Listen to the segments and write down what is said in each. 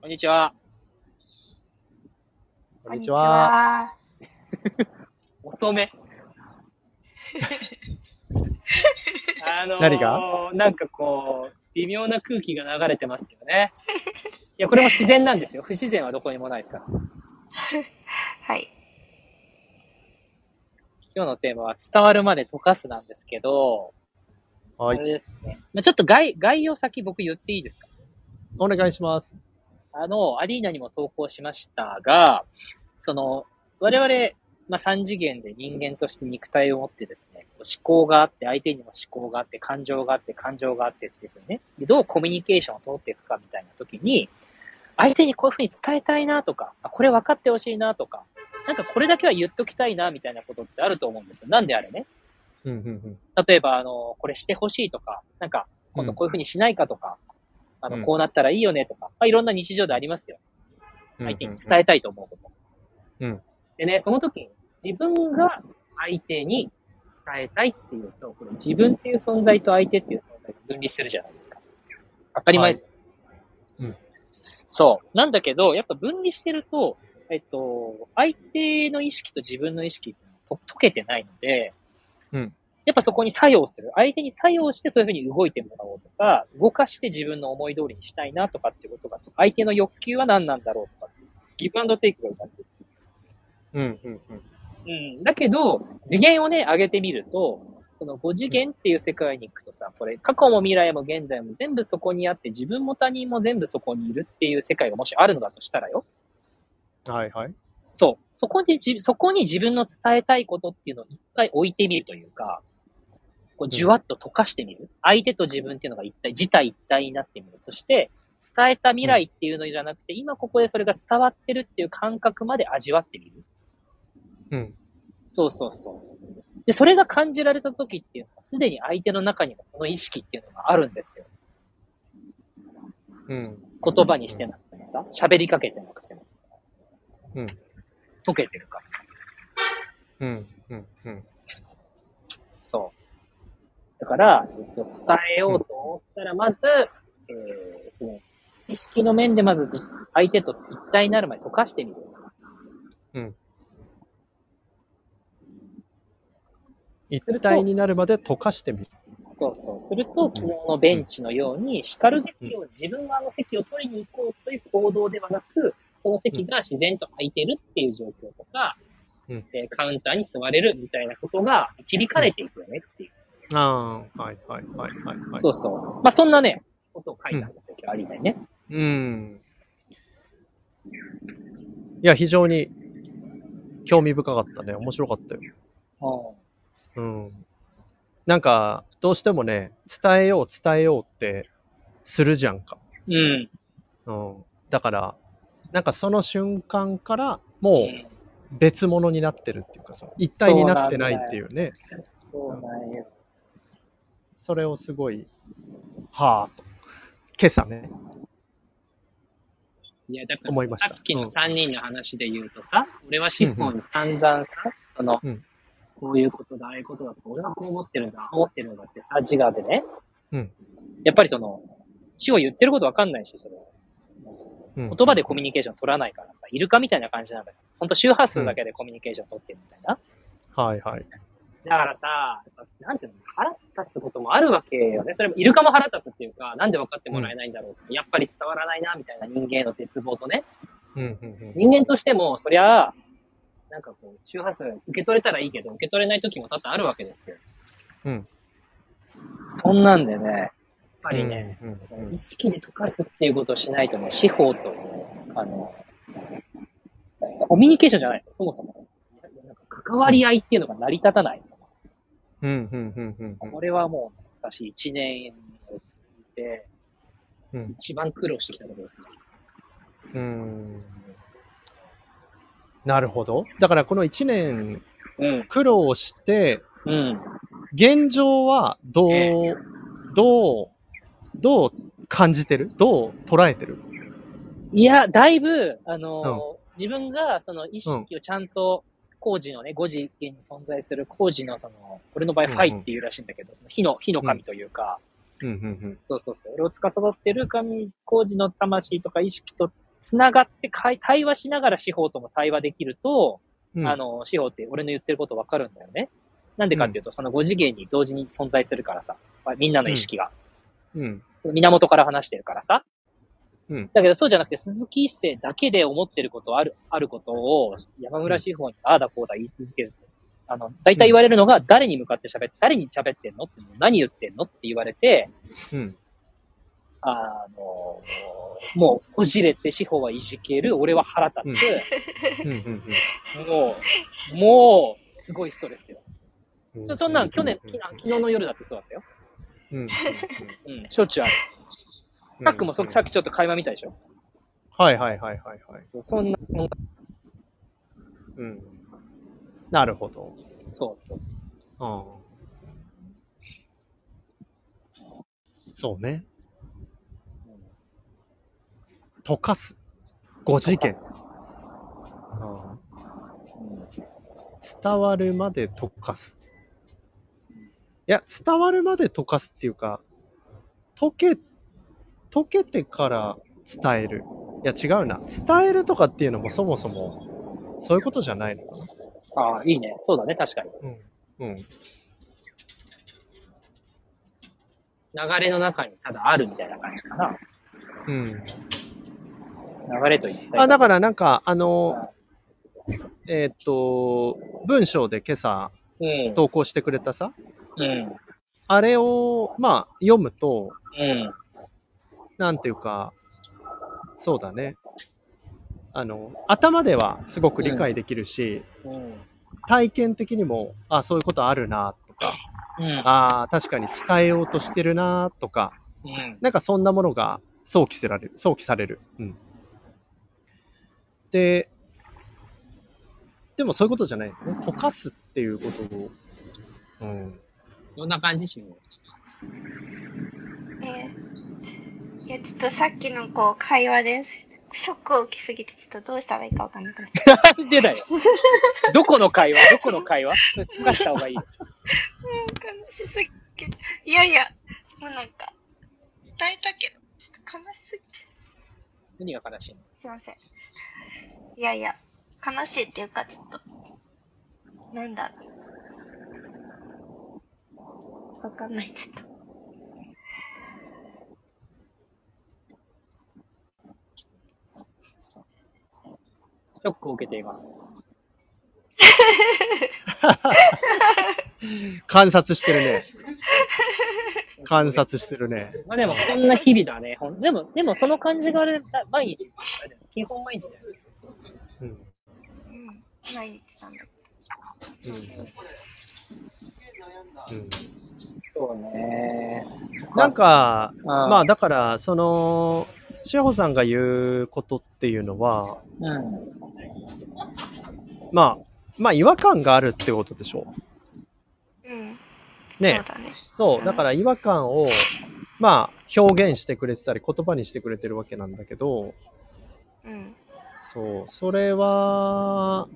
こんにちは。こんにちは。遅め。あのー、何が？なんかこう、微妙な空気が流れてますよね。いや、これも自然なんですよ。不自然はどこにもないですから。はい。今日のテーマは伝わるまで溶かすなんですけど、はい。あれですね。まあ、ちょっと概概要先僕言っていいですか？お願いします。あの、アリーナにも投稿しましたが、その、我々、まあ、三次元で人間として肉体を持ってですね、思考があって、相手にも思考があって、感情があって、感情があってっていうふうにね、でどうコミュニケーションを取っていくかみたいな時に、相手にこういうふうに伝えたいなとか、あこれ分かってほしいなとか、なんかこれだけは言っときたいなみたいなことってあると思うんですよ。なんであれね。うん、うん、例えば、あの、これしてほしいとか、なんか、今度こういうふうにしないかとか、あの、うんこうなったらいいよねとか、まあ、いろんな日常でありますよ。うん。相手に伝えたいと思うこと。うんでね、その時に自分が相手に伝えたいっていうと、これ自分っていう存在と相手っていう存在が分離するじゃないですか。当たり前です？よ。はいうんそう。なんだけど、やっぱ分離してると、えっと、相手の意識と自分の意識と溶けてないので、うんやっぱそこに作用する。相手に作用してそういうふうに動いてもらおうとか、動かして自分の思い通りにしたいなとかっていうことが、相手の欲求は何なんだろうとかっていう、ギブアンドテイクが生まれてるんですよ。うん、うん、うん。うん。だけど、次元をね、上げてみると、その5次元っていう世界に行くとさ、これ、過去も未来も現在も全部そこにあって、自分も他人も全部そこにいるっていう世界がもしあるのだとしたらよ。はい、はい。そう。そこでじ、そこに自分の伝えたいことっていうのを一回置いてみるというか、こう、じゅわっと溶かしてみる？相手と自分っていうのが一体、自体一体になってみる。そして、伝えた未来っていうのじゃなくて、今ここでそれが伝わってるっていう感覚まで味わってみる。うん。そうそうそう。で、それが感じられた時っていうのは、すでに相手の中にもその意識っていうのがあるんですよ。うん。言葉にしてなくてもさ、喋りかけてなくても。うん。溶けてるから。うん、うん、うん。そう。だから、えっと、伝えようと思ったら、まず、えー、その、意識の面でまずじ相手と一体になるまで溶かしてみる。うん。一体になるまで溶かしてみる。そうそう。すると、昨日のベンチのように、叱るべきように、自分があの席を取りに行こうという行動ではなく、その席が自然と空いてるっていう状況とか、うんえーカウンターに座れるみたいなことが導かれていくよねっていう。ああ、はい、はい、はい、はい。はいそうそう。まあ、そんなね、ことを書いたんですよ、今日ありたいね。うん。いや、非常に興味深かったね。面白かったよ。うん。なんか、どうしてもね、伝えよう、伝えようってするじゃんか。うん。うん。だから、なんかその瞬間からもう別物になってるっていうかさ、一体になってないっていうね。そうなんよ。それをすごい、はぁと。今朝ね。いや、だから、思いましたさっきの3人の話で言うとさ、俺はシフォンに散々さ、その、うんこういうことだ、ああいうことだとか、俺はこう思ってるんだ、ああ思ってるんだってさ、自我でね。うんやっぱりその、死を言ってることわかんないし、それ。うん言葉でコミュニケーション取らないからさ、イルカみたいな感じなんだよ。ほんと周波数だけでコミュニケーション取ってるみたいな。はいはい。だからさ、なんていうの、腹立つこともあるわけよね。それもイルカも腹立つっていうか、なんで分かってもらえないんだろうやっぱり伝わらないな、みたいな人間への絶望とね。うんうんうん。人間としても、そりゃあ、なんかこう、周波数受け取れたらいいけど、受け取れない時も多々あるわけですよ。うん。そんなんでね、やっぱりね、うんうんうん意識で溶かすっていうことをしないとね、司法と、あの、コミュニケーションじゃない、そもそも。なんか関わり合いっていうのが成り立たない。うんうんうんうんうんこれはもう、私一年を通じて、うん一番苦労してきたところですね。うーんなるほど。だからこの1年うん。苦労して、うん。現状はどう、えどう、どう感じてる？どう捉えてる？いや、だいぶ、あのー自分がその意識をちゃんと、工事のね、5次元に存在する工事のその、俺の場合ファイっていうらしいんだけど、その火の、火の神というか、うんうんそうそうそう、俺を司ってる神、工事の魂とか意識とつながって対話しながら司法とも対話できると、うんあ、の、司法って俺の言ってることわかるんだよね。なんでかっていうと、その5次元に同時に存在するからさ、みんなの意識が。うん。その源から話してるからさ。うんだけどそうじゃなくて、鈴木一世だけで思ってることある、あることを山村司法にああだこうだ言い続けると。あの、大体言われるのが、誰に向かって喋って、誰に喋ってんのって、何言ってんのって言われて、うん。あの、もう、こじれて司法はいじける、俺は腹立つ、うん。うん。もう、もう、すごいストレスよ。うんそそんなん去年、き昨日の夜だってそうだったよ。うん。うん、しょっちゅうある。タックもそさっきちょっと会話見たでしょ？はいはいはいはいはい。そうそんな、うん。なるほど。そうそうそう。うん。そうね。溶かす。5次元。うん伝わるまで溶かす。いや、伝わるまで溶かすっていうか、溶け、溶けてから伝える。いや、違うな。伝えるとかっていうのもそもそも、そういうことじゃないのかな。ああ、いいね。そうだね、確かに。うん。うん。流れの中にただあるみたいな感じかな。うん。流れと言って。あ、だからなんか、あの、えーっと、文章で今朝うん。投稿してくれたさ、うん。あれを、まあ、読むと、うん。なんていうか、そうだね。あの、頭ではすごく理解できるし、うん。体験的にも、あ、そういうことあるな、とか、うん。あ確かに伝えようとしてるな、とか、うん。なんかそんなものが想起せられる。想起される。うん。で、でもそういうことじゃないよね。溶かすっていうことを、うん。どんな感じ？しも。えー、いや、ちょっとさっきのこう、会話です。ショックを受けすぎて、ちょっとどうしたらいいかわかんなくなっちゃっなんでだよ。どこの会話？どこの会話溶かした方がいい？よ。た。悲しすぎて。いやいや、もうなんか、伝えたけど、ちょっと悲しすぎて。何が悲しいの？すいません。いやいや、悲しいっていうか、ちょっと、なんだろう。わかんない、ちょっと。ショックを受けています。観察してるね。観察してるね。まあでも、こんな日々だね。ほんでも、でもその感じがあれ、毎日、基本毎日だよ。うん。うん。毎日なんだ。そうそうそう。うん、そうね。なんか、あまあだから、その、志保さんが言うことっていうのは、うん。まあ、まあ違和感があるってことでしょうん。ねそうだね。そう、だから違和感を、まあ表現してくれてたり言葉にしてくれてるわけなんだけど、うん。そう、それは、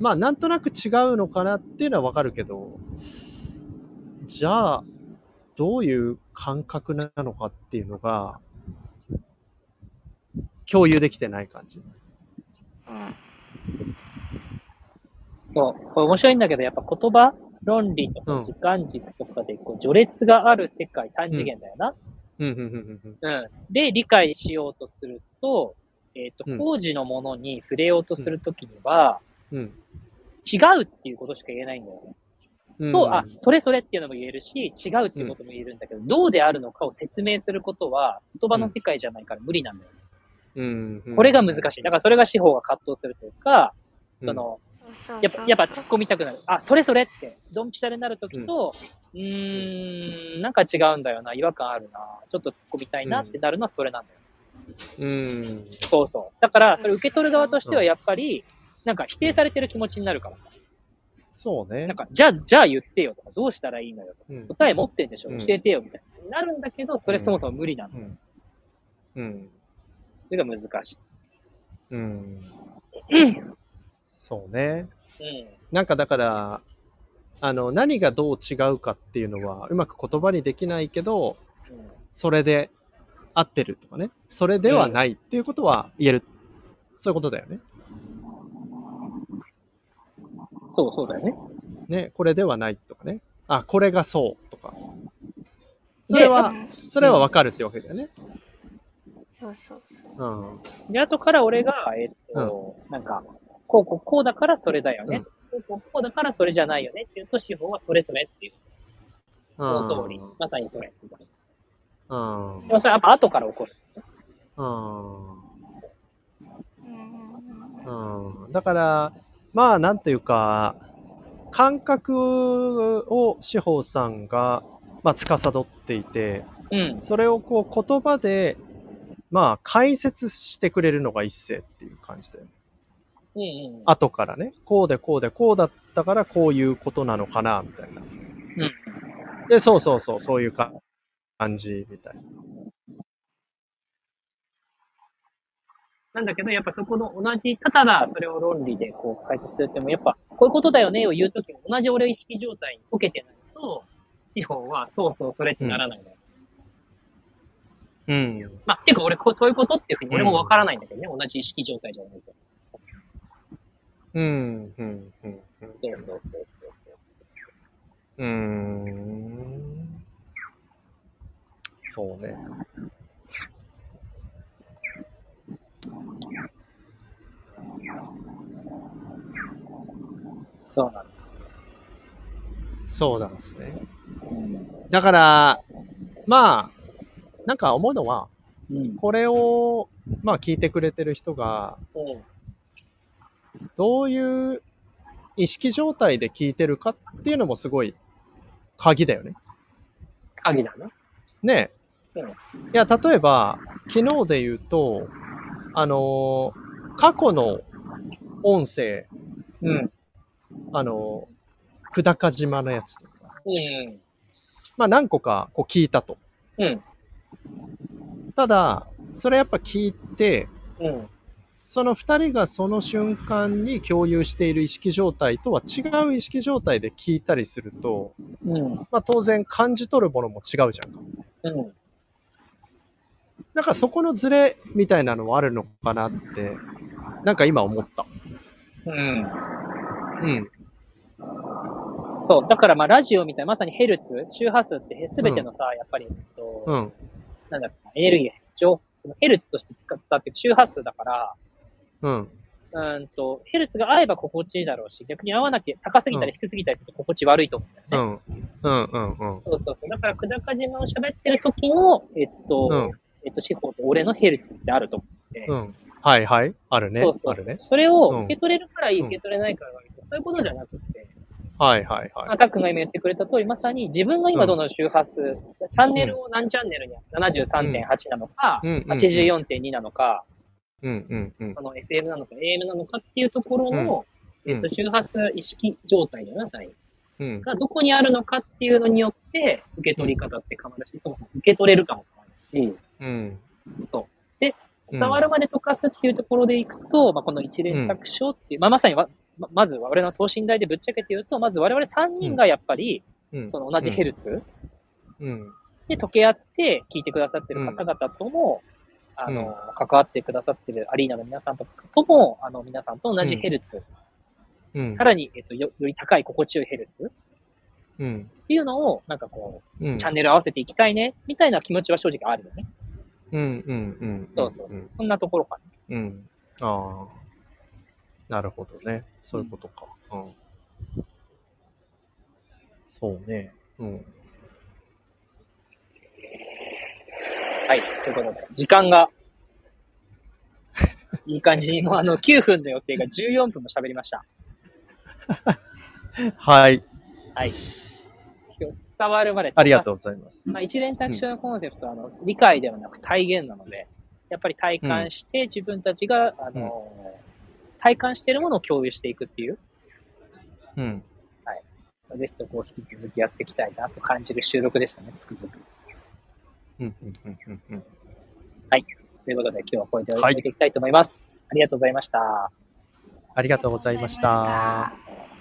まあなんとなく違うのかなっていうのはわかるけど、じゃあ、どういう感覚なのかっていうのが、共有できてない感じ。うん。そう。これ面白いんだけど、やっぱ言葉、論理とうんか時間軸とかで、こう、序列がある世界、三次元だよな。うん。で、理解しようとすると、えっ、とうん、工事のものに触れようとするときには、うん。違うっていうことしか言えないんだよね。うん。そう、あ、それそれっていうのも言えるし、違うっていうことも言えるんだけど、どうであるのかを説明することは、言葉の世界じゃないから無理なんだよね。うん、うん。これが難しい。だからそれが司法が葛藤するというか、うんその、やっぱ、やっぱ突っ込みたくなる。あ、それそれって、ドンピシャでなるときと、うーん、なんか違うんだよな、違和感あるな、ちょっと突っ込みたいなってなるのはそれなんだよ。うん。そうそう。だから、それ受け取る側としてはやっぱり、なんか否定されてる気持ちになるから。そうねなん。か、じゃあ、じゃあ言ってよとか、どうしたらいいのよとか、うん。答え持ってんでしょうん教えてよみたいな。なるんだけど、それそもそも無理なんだよ。うん。うん。それが難しい。うん。うん。そうね。うん。なんかだから、あの、何がどう違うかっていうのは、うまく言葉にできないけど、それで合ってるとかね、それではないっていうことは言えるそういうことだよね。そうそうだよね。ね、これではないとかね。あ、これがそうとか。それは、それはわかるってわけだよね。そうそうそう。うん。で、後から俺が、えっと、うん、なんか、こうこう、こうだからそれだよね。うん、こうこう、こうだからそれじゃないよねっていうと、司法はそれぞれっていう。その通り。まさにそれ。うん。でもそれやっぱ後から起こる。うん。うん。だから、まあ、なんていうか、感覚を司法さんが、まあ、司っていて、うん、それをこう言葉で、まあ、解説してくれるのが一世っていう感じだよね。うんうん、後からね、こうでこうでこうだったからこういうことなのかな、みたいな。うん、で、そうそうそう、そういう感じみたいな。なんだけど、やっぱそこの同じ、ただだそれを論理でこう解説するっても、やっぱこういうことだよねを言うときも同じ俺意識状態に解けてないと、司法はそうそうそれってならないのよ。うん。まあ、てか俺こう、そういうことっていうふうに俺もわからないんだけどね、うん、同じ意識状態じゃないと。うん、うん、うん。そうそうそうそうそう。うーん。そうね。そうなん。です。そうなん。ですね。だから、まあ、なんか思うのは、うん、これを、まあ聞いてくれてる人が、うん、どういう意識状態で聞いてるかっていうのもすごい鍵だよね。鍵だね。ねえ。うん、いや、例えば、昨日で言うと、あのー、過去の音声、うん。あのー、久高島のやつとか、うん。まあ何個かこう聞いたと。うん。ただ、それやっぱ聞いて、うん。その二人がその瞬間に共有している意識状態とは違う意識状態で聞いたりすると、うん、まあ当然感じ取るものも違うじゃんか。うん。なんかそこのズレみたいなのはあるのかなって、なんか今思った。うん。うん。そう。だからまあラジオみたいな、まさにヘルツ、周波数ってすべてのさ、うん、やっぱり、えっと、うん。なんだっけ、エネルギー、情そのヘルツとして使っていく周波数だから、うん。うんと、ヘルツが合えば心地いいだろうし、逆に合わなきゃ高すぎたり低すぎたりすると心地悪いと思うんだよね。うん。うんうんうん。そうそうそう。だから、久高島を喋ってる時の、えっと、うん、えっと、司法と俺のヘルツってあると思って。うん。はいはい。あるね。そうそうあるね。それを受け取れるからいい、うん、受け取れないから悪い、そういうことじゃなくて。はいはいはい。アタックが今言ってくれた通り、まさに自分が今どの周波数、うん、チャンネルを何チャンネルに73.8なのか、うん、84.2なのか、うんうんうん、の FM なのか AM なのかっていうところの、うん、えっと、周波数意識状態だな、さに。うん、がどこにあるのかっていうのによって受け取り方って変わるし、そもそも受け取れるかも変わるし、うん、そう。で、伝わるまで溶かすっていうところでいくと、まあ、この一連作書っていう、まあ、まさにままず我々の等身大でぶっちゃけて言うと、まず我々3人がやっぱり、その同じヘルツ、で溶け合って聞いてくださってる方々とも、あの、関わってくださってるアリーナの皆さんとかとも、あの、皆さんと同じヘルツ、うん、さらに、えっとよ、より高い心地よいヘルツ、うん、っていうのを、なんかこう、うん、チャンネル合わせていきたいね、みたいな気持ちは正直あるよね。うん、うん、うん。そうそうそう。そんなところかな。うん。ああ。なるほどね。そういうことか。うん。そうね。うん。はい。ということで、時間が、いい感じに、もうあの、9分の予定が14分も喋りました。はい。はい。伝わるまで。ありがとうございます。まあ、一連卓書のコンセプトは、あの、理解ではなく体現なので、やっぱり体感して自分たちが、あの、体感しているものを共有していくっていう。うん。はい。ぜひそこを引き続きやっていきたいなと感じる収録でしたね、つくづく。はい。ということで、今日はこれで終えていきたいと思います。はい、ありがとうございました。ありがとうございました。